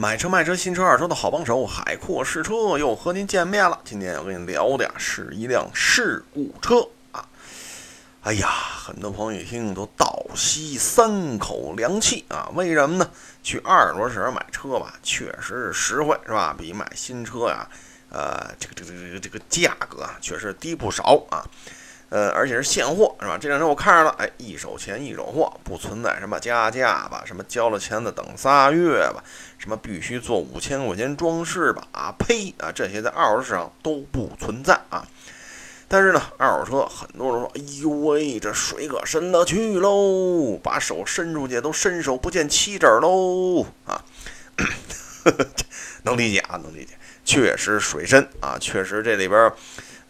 买车卖车新车二手的好帮手，海阔试车又和您见面了。今天要跟你聊的呀是一辆事故车啊。哎呀，很多朋友一听都倒吸三口凉气啊！为什么呢？去二手车市买车吧，确实是实惠，是吧？比买新车呀，呃，这个这个这个这个价格啊，确实低不少啊。呃，而且是现货，是吧？这辆车我看着了，哎，一手钱一手货，不存在什么加价吧，什么交了钱的等仨月吧，什么必须做五千块钱装饰吧，啊呸啊，这些在二手市场都不存在啊。但是呢，二手车很多人说，哎呦喂，这水可深了去喽，把手伸出去都伸手不见七指喽啊，能理解啊，能理解，确实水深啊，确实这里边。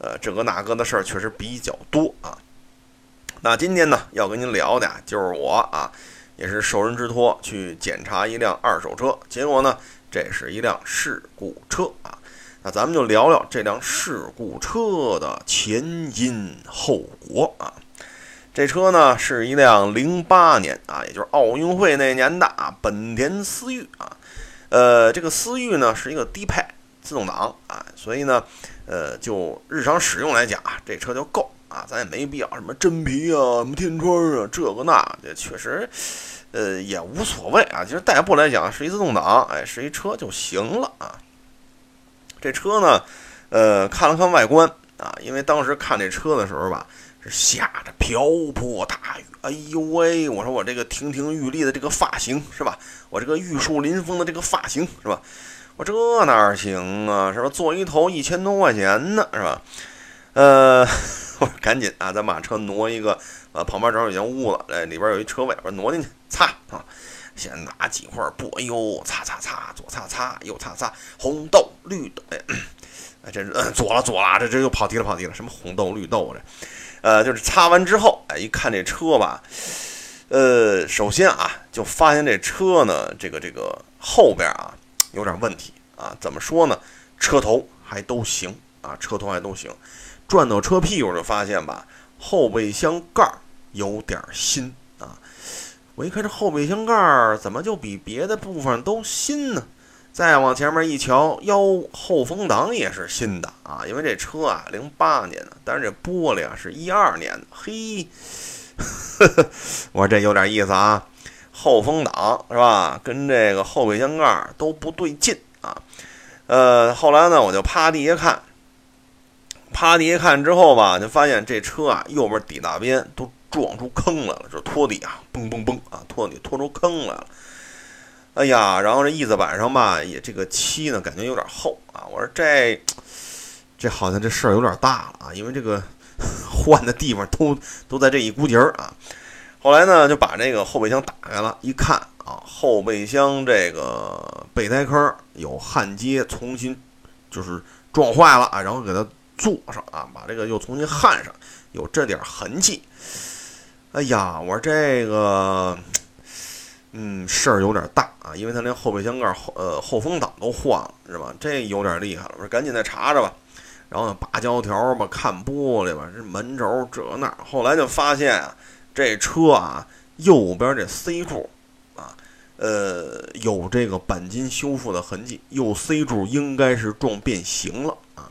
呃，这个那个的事儿确实比较多啊。那今天呢，要跟您聊的就是我啊，也是受人之托去检查一辆二手车，结果呢，这是一辆事故车啊。那咱们就聊聊这辆事故车的前因后果啊。这车呢是一辆零八年啊，也就是奥运会那年的啊，本田思域啊。呃，这个思域呢是一个低配自动挡啊，所以呢。呃，就日常使用来讲啊，这车就够啊，咱也没必要什么真皮啊，什么天窗啊，这个那，这确实，呃，也无所谓啊。其实代步来讲是一自动挡，哎，是一车就行了啊。这车呢，呃，看了看外观啊，因为当时看这车的时候吧，是下着瓢泼大雨，哎呦喂，我说我这个亭亭玉立的这个发型是吧？我这个玉树临风的这个发型是吧？我这哪行啊？是吧？坐一头一千多块钱呢，是吧？呃，我赶紧啊，咱把车挪一个，呃，旁边正好有间屋子，哎，里边有一车位，我挪进去擦啊。先拿几块布，哎呦，擦擦擦，左擦擦，右擦擦，红豆绿豆，哎，哎，这是左了左了，这这又跑题了跑题了，什么红豆绿豆这？呃，就是擦完之后，哎，一看这车吧，呃，首先啊，就发现这车呢，这个这个后边啊。有点问题啊？怎么说呢？车头还都行啊，车头还都行。转到车屁股就发现吧，后备箱盖有点新啊。我一看这后备箱盖怎么就比别的部分都新呢？再往前面一瞧，哟，后风挡也是新的啊。因为这车啊，零八年的，但是这玻璃啊是一二年的。嘿，我说这有点意思啊。后风挡是吧？跟这个后备箱盖都不对劲啊。呃，后来呢，我就趴地下看，趴地下看之后吧，就发现这车啊，右边底大边都撞出坑来了，就拖底啊，嘣嘣嘣啊，拖底拖出坑来了。哎呀，然后这翼子板上吧，也这个漆呢，感觉有点厚啊。我说这这好像这事儿有点大了啊，因为这个 换的地方都都在这一股节儿啊。后来呢，就把这个后备箱打开了，一看啊，后备箱这个备胎坑有焊接，重新就是撞坏了啊，然后给它做上啊，把这个又重新焊上，有这点痕迹。哎呀，我说这个，嗯，事儿有点大啊，因为他连后备箱盖后呃后风挡都换了，是吧？这有点厉害了，我说赶紧再查查吧，然后呢拔胶条吧，看玻璃吧，这门轴这那，后来就发现啊。这车啊，右边这 C 柱啊，呃，有这个钣金修复的痕迹。右 C 柱应该是撞变形了啊，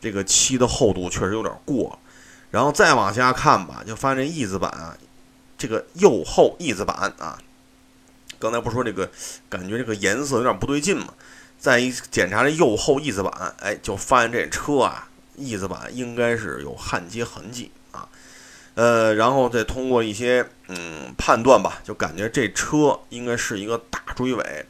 这个漆的厚度确实有点过。然后再往下看吧，就发现这翼子板啊，这个右后翼子板啊，刚才不说这个感觉这个颜色有点不对劲嘛？再一检查这右后翼子板，哎，就发现这车啊，翼子板应该是有焊接痕迹。呃，然后再通过一些嗯判断吧，就感觉这车应该是一个大追尾，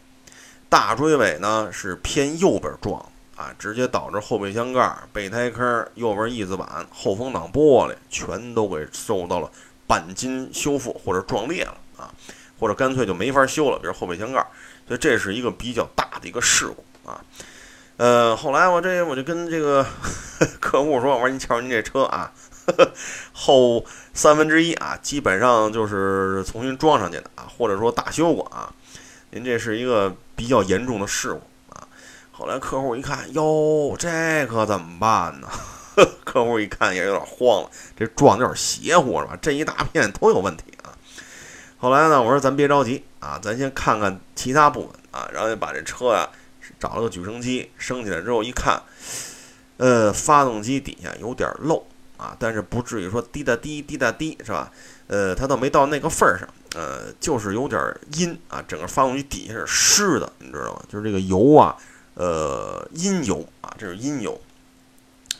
大追尾呢是偏右边撞啊，直接导致后备箱盖、备胎坑、右边翼子板、后风挡玻璃全都给受到了钣金修复或者撞裂了啊，或者干脆就没法修了，比如后备箱盖，所以这是一个比较大的一个事故啊。呃，后来我这我就跟这个 客户说，我说您瞧您这车啊。后三分之一啊，基本上就是重新装上去的啊，或者说大修过啊。您这是一个比较严重的事故啊。后来客户一看，哟，这可怎么办呢？客户一看也有点慌了，这撞的有点邪乎是吧？这一大片都有问题啊。后来呢，我说咱别着急啊，咱先看看其他部分啊，然后把这车呀找了个举升机升起来之后一看，呃，发动机底下有点漏啊，但是不至于说滴答滴滴答滴是吧？呃，它倒没到那个份儿上，呃，就是有点阴啊，整个发动机底下是湿的，你知道吗？就是这个油啊，呃，阴油啊，这是阴油。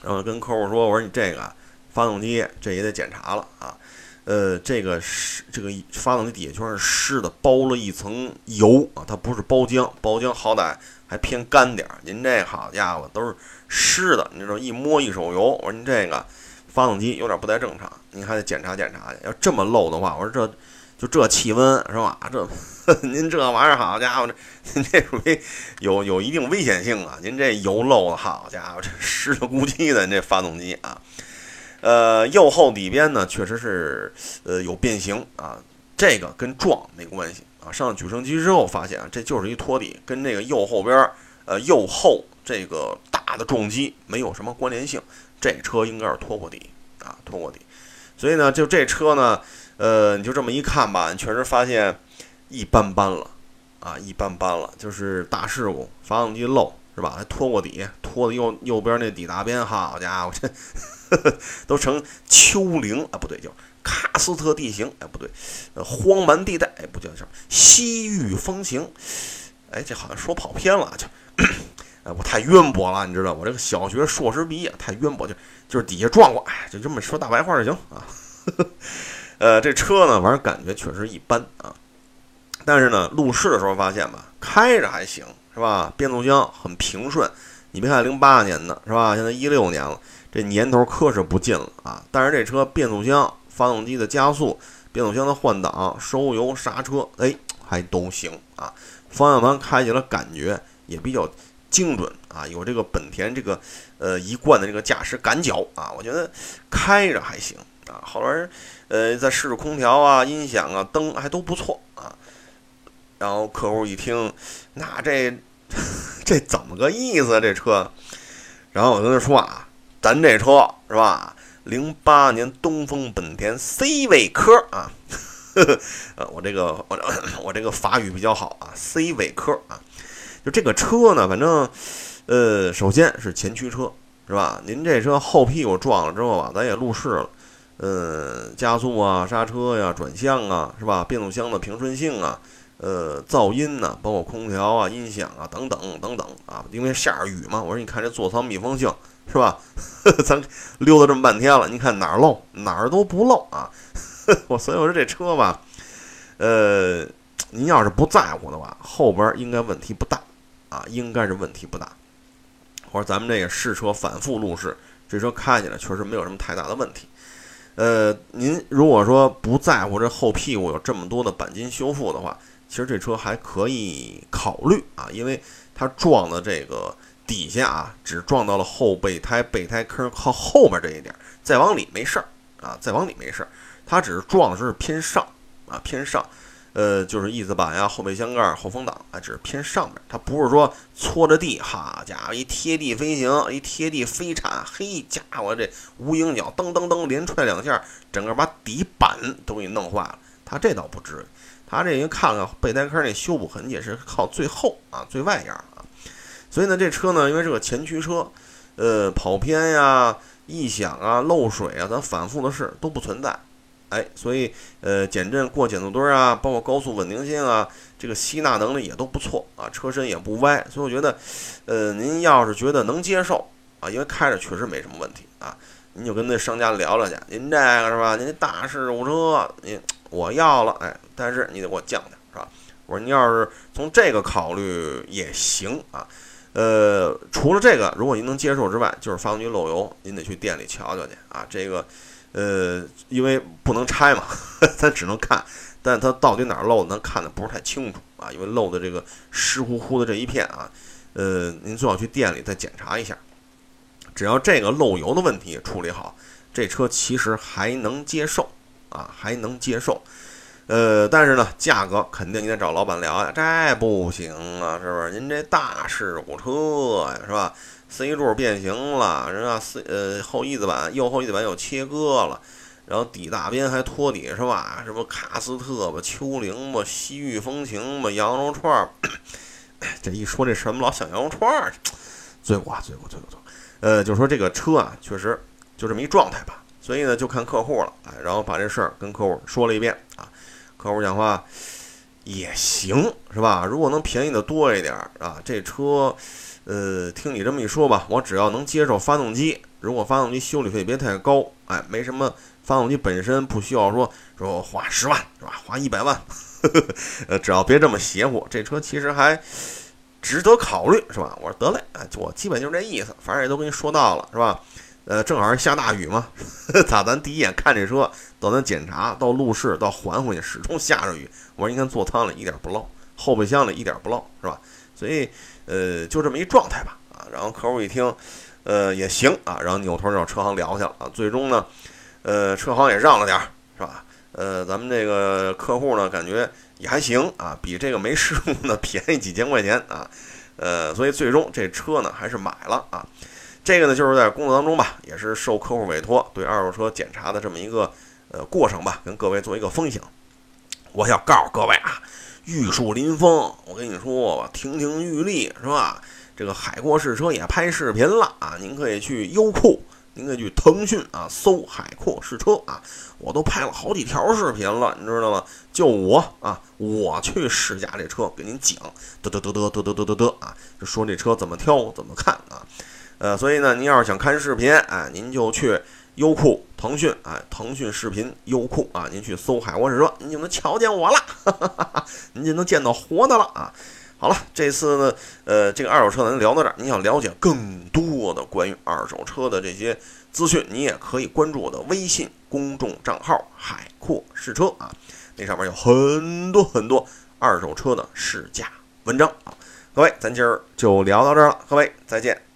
然后跟客户说，我说你这个发动机这也得检查了啊，呃，这个是这个发动机底下全是湿的，包了一层油啊，它不是包浆，包浆好歹还偏干点儿，您这好家伙都是湿的，你知道一摸一手油，我说您这个。发动机有点不太正常，您还得检查检查去。要这么漏的话，我说这就这气温是吧？这 您这玩意儿，好家伙，这 您这属于有有一定危险性啊！您这油漏的好家伙，这 湿了咕叽的，您这发动机啊，呃，右后底边呢确实是呃有变形啊，这个跟撞没关系啊。上举升机之后发现啊，这就是一托底，跟这个右后边呃右后这个大的撞击没有什么关联性。这车应该是拖过底啊，拖过底，所以呢，就这车呢，呃，你就这么一看吧，你确实发现一般般了啊，一般般了，就是大事故，发动机漏是吧？还拖过底，拖的右右边那底大边，好家伙，这 都成丘陵啊，不对，叫喀斯特地形，哎，不对，呃，荒蛮地带，哎，不叫叫西域风情，哎，这好像说跑偏了，就。我太渊博了，你知道，我这个小学硕士毕业太渊博，就就是底下撞过，哎，就这么说大白话就行啊。呃，这车呢，反正感觉确实一般啊。但是呢，路试的时候发现吧，开着还行，是吧？变速箱很平顺。你别看零八年的是吧？现在一六年了，这年头可是不近了啊。但是这车变速箱、发动机的加速、变速箱的换挡、收油、刹车，哎，还都行啊。方向盘开起来感觉也比较。精准啊，有这个本田这个呃一贯的这个驾驶感脚啊，我觉得开着还行啊。后来呃再试试空调啊、音响啊、灯还都不错啊。然后客户一听，那这 这怎么个意思？啊这车？然后我跟他说啊，咱这车是吧？零八年东风本田 C 尾科啊，呃，我这个我 我这个法语比较好啊，C 尾科啊。这个车呢，反正，呃，首先是前驱车，是吧？您这车后屁股撞了之后啊，咱也路试了，呃，加速啊、刹车呀、转向啊，是吧？变速箱的平顺性啊，呃，噪音呢，包括空调啊、音响啊等等等等啊，因为下着雨嘛，我说你看这座舱密封性是吧？咱溜达这么半天了，你看哪儿漏哪儿都不漏啊！我所以我说这车吧，呃，您要是不在乎的话，后边应该问题不大。啊，应该是问题不大。或者咱们这个试车反复路试，这车开起来确实没有什么太大的问题。呃，您如果说不在乎这后屁股有这么多的钣金修复的话，其实这车还可以考虑啊，因为它撞的这个底下啊，只撞到了后备胎备胎坑靠后面这一点，再往里没事儿啊，再往里没事儿，它只是撞的是偏上啊，偏上。呃，就是翼子板呀、后备箱盖、后风挡啊，只是偏上面，它不是说搓着地，哈家伙一贴地飞行，一贴地飞铲，嘿家伙这无影脚噔噔噔连踹两下，整个把底板都给弄坏了。它这倒不至于，它这您看看备胎坑那修补痕迹是靠最后啊最外沿啊，所以呢这车呢因为是个前驱车，呃跑偏呀、异响啊、漏水啊，咱反复的试都不存在。哎，所以呃，减震过减速墩啊，包括高速稳定性啊，这个吸纳能力也都不错啊，车身也不歪，所以我觉得，呃，您要是觉得能接受啊，因为开着确实没什么问题啊，您就跟那商家聊聊去，您这个是吧？您大事故车，您我要了，哎，但是你得给我降点，是吧？我说您要是从这个考虑也行啊，呃，除了这个，如果您能接受之外，就是发动机漏油，您得去店里瞧瞧去啊，这个。呃，因为不能拆嘛，咱只能看，但它到底哪儿漏，咱看的不是太清楚啊。因为漏的这个湿乎乎的这一片啊，呃，您最好去店里再检查一下。只要这个漏油的问题处理好，这车其实还能接受啊，还能接受。呃，但是呢，价格肯定你得找老板聊呀，这不行啊，是不是？您这大事故车呀，是吧？C 柱变形了，人家？四呃后翼子板右后翼子板又切割了，然后底大边还托底是吧？什么喀斯特吧、丘陵吧、西域风情吧、羊肉串儿。这一说这什，么老想羊肉串儿？罪过啊，罪过，罪过，罪过。呃，就说这个车啊，确实就这么一状态吧。所以呢，就看客户了，哎，然后把这事儿跟客户说了一遍啊。客户讲话也行，是吧？如果能便宜的多一点啊，这车，呃，听你这么一说吧，我只要能接受发动机，如果发动机修理费别太高，哎，没什么，发动机本身不需要说说花十万是吧？花一百万，呃，只要别这么邪乎，这车其实还值得考虑，是吧？我说得嘞，哎，我基本就是这意思，反正也都跟你说到了，是吧？呃，正好是下大雨嘛，咋咱第一眼看这车，到咱检查，到路试，到还回去，始终下着雨。我说你看座舱里一点不漏，后备箱里一点不漏，是吧？所以，呃，就这么一状态吧，啊。然后客户一听，呃，也行啊，然后扭头找车行聊去了啊。最终呢，呃，车行也让了点儿，是吧？呃，咱们这个客户呢，感觉也还行啊，比这个没事故呢便宜几千块钱啊。呃，所以最终这车呢还是买了啊。这个呢，就是在工作当中吧，也是受客户委托对二手车检查的这么一个呃过程吧，跟各位做一个分享。我想告诉各位啊，玉树临风，我跟你说，亭亭玉立是吧？这个海阔试车也拍视频了啊，您可以去优酷，您可以去腾讯啊，搜海阔试车啊，我都拍了好几条视频了，你知道吗？就我啊，我去试驾这车，给您讲，嘚嘚嘚嘚嘚嘚嘚嘚嘚啊，就说这车怎么挑，怎么看啊。呃，所以呢，您要是想看视频，啊，您就去优酷、腾讯，哎，腾讯视频、优酷啊，您去搜“海沃试车”，您就能瞧见我了，您就能见到活的了啊。好了，这次呢，呃，这个二手车咱聊到这儿。您想了解更多的关于二手车的这些资讯，你也可以关注我的微信公众账号“海阔试车”啊，那上面有很多很多二手车的试驾文章啊。各位，咱今儿就聊到这儿了，各位再见。